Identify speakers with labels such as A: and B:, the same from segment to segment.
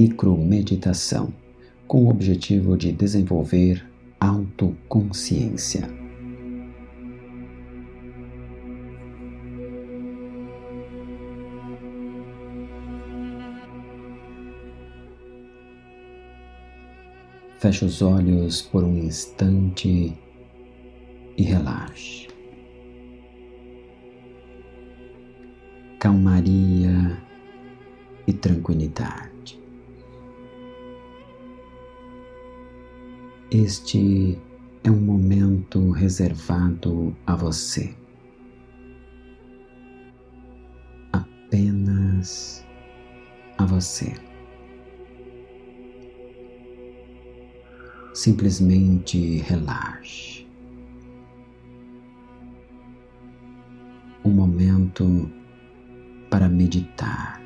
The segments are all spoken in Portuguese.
A: micromeditação com o objetivo de desenvolver autoconsciência. Feche os olhos por um instante e relaxe. Calmaria e tranquilidade. Este é um momento reservado a você. Apenas a você. Simplesmente relaxe. Um momento para meditar,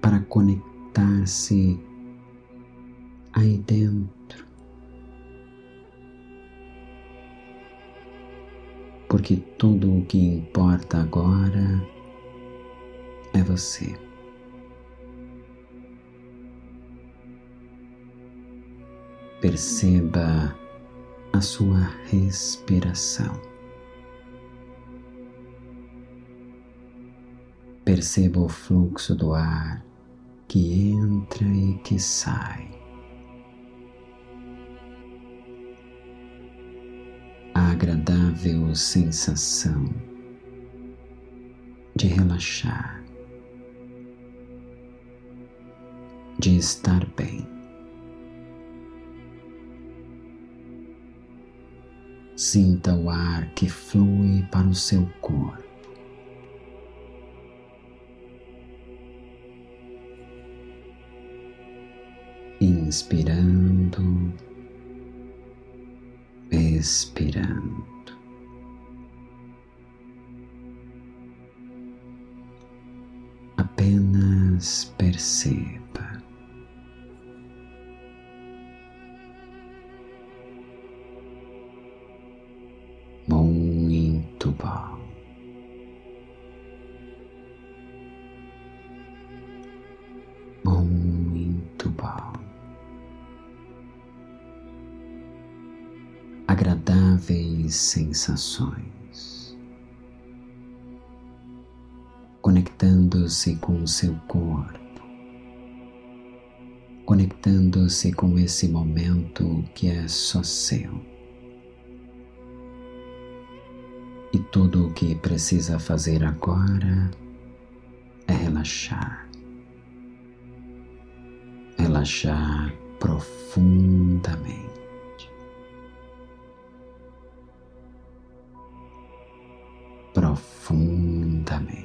A: para conectar-se aí dentro. Porque tudo o que importa agora é você. Perceba a sua respiração. Perceba o fluxo do ar que entra e que sai. Agradável sensação de relaxar, de estar bem. Sinta o ar que flui para o seu corpo. Inspirando, expirando. Apenas perceba. Agradáveis sensações, conectando-se com o seu corpo, conectando-se com esse momento que é só seu. E tudo o que precisa fazer agora é relaxar. Relaxar profundamente. Profundamente.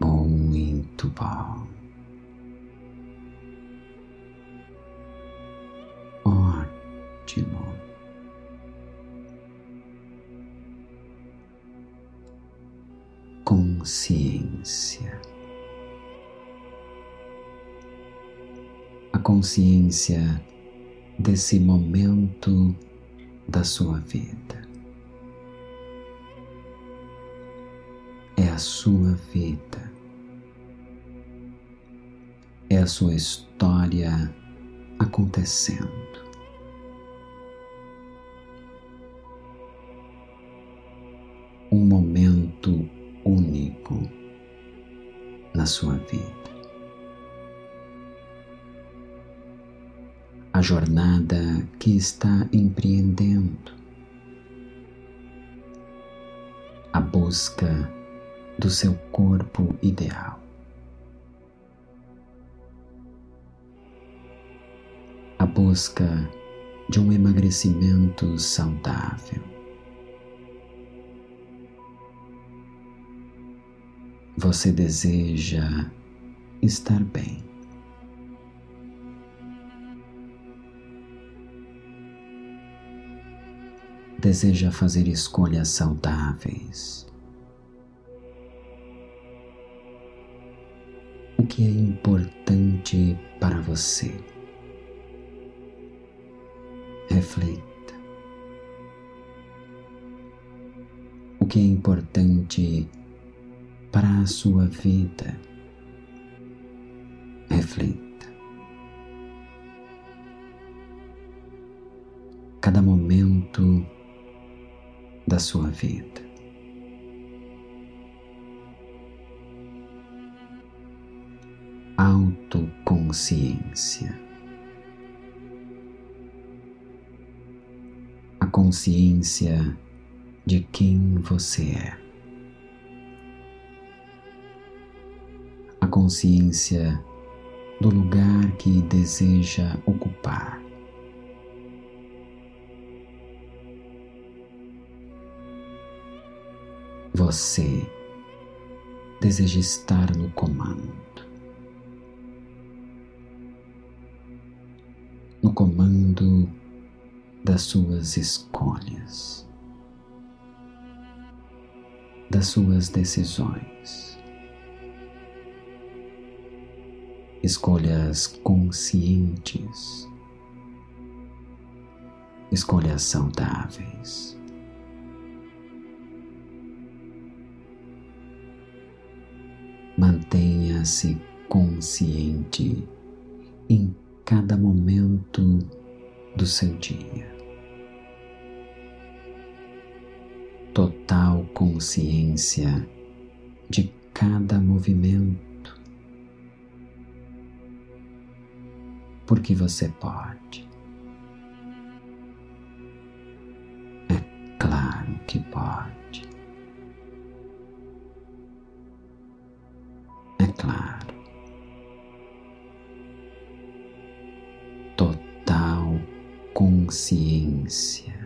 A: Muito bom. Ótimo. Consciência. A consciência desse momento da sua vida. É a sua vida. É a sua história acontecendo. Um momento único na sua vida. Jornada que está empreendendo. A busca do seu corpo ideal. A busca de um emagrecimento saudável. Você deseja estar bem. Deseja fazer escolhas saudáveis. O que é importante para você? Reflita. O que é importante para a sua vida. Reflita. Cada momento da sua vida. Autoconsciência. A consciência de quem você é. A consciência do lugar que deseja ocupar. Você deseja estar no comando. No comando das suas escolhas das suas decisões. Escolhas conscientes, escolhas saudáveis. Mantenha-se consciente em cada momento do seu dia. total consciência de cada movimento, porque você pode. É claro que pode. Claro. Total consciência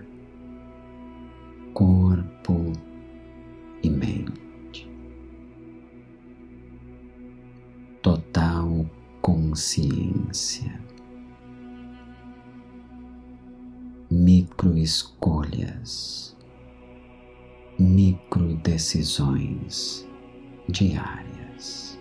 A: corpo e mente. Total consciência. Micro escolhas, micro decisões diárias.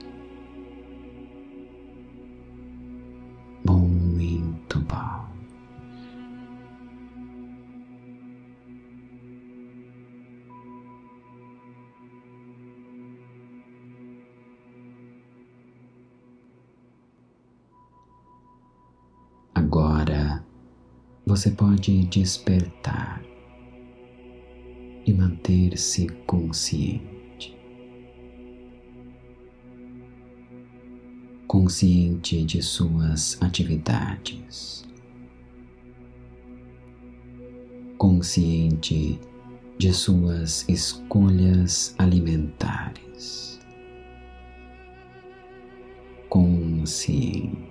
A: Agora você pode despertar e manter-se consciente. Consciente de suas atividades. Consciente de suas escolhas alimentares. Consciente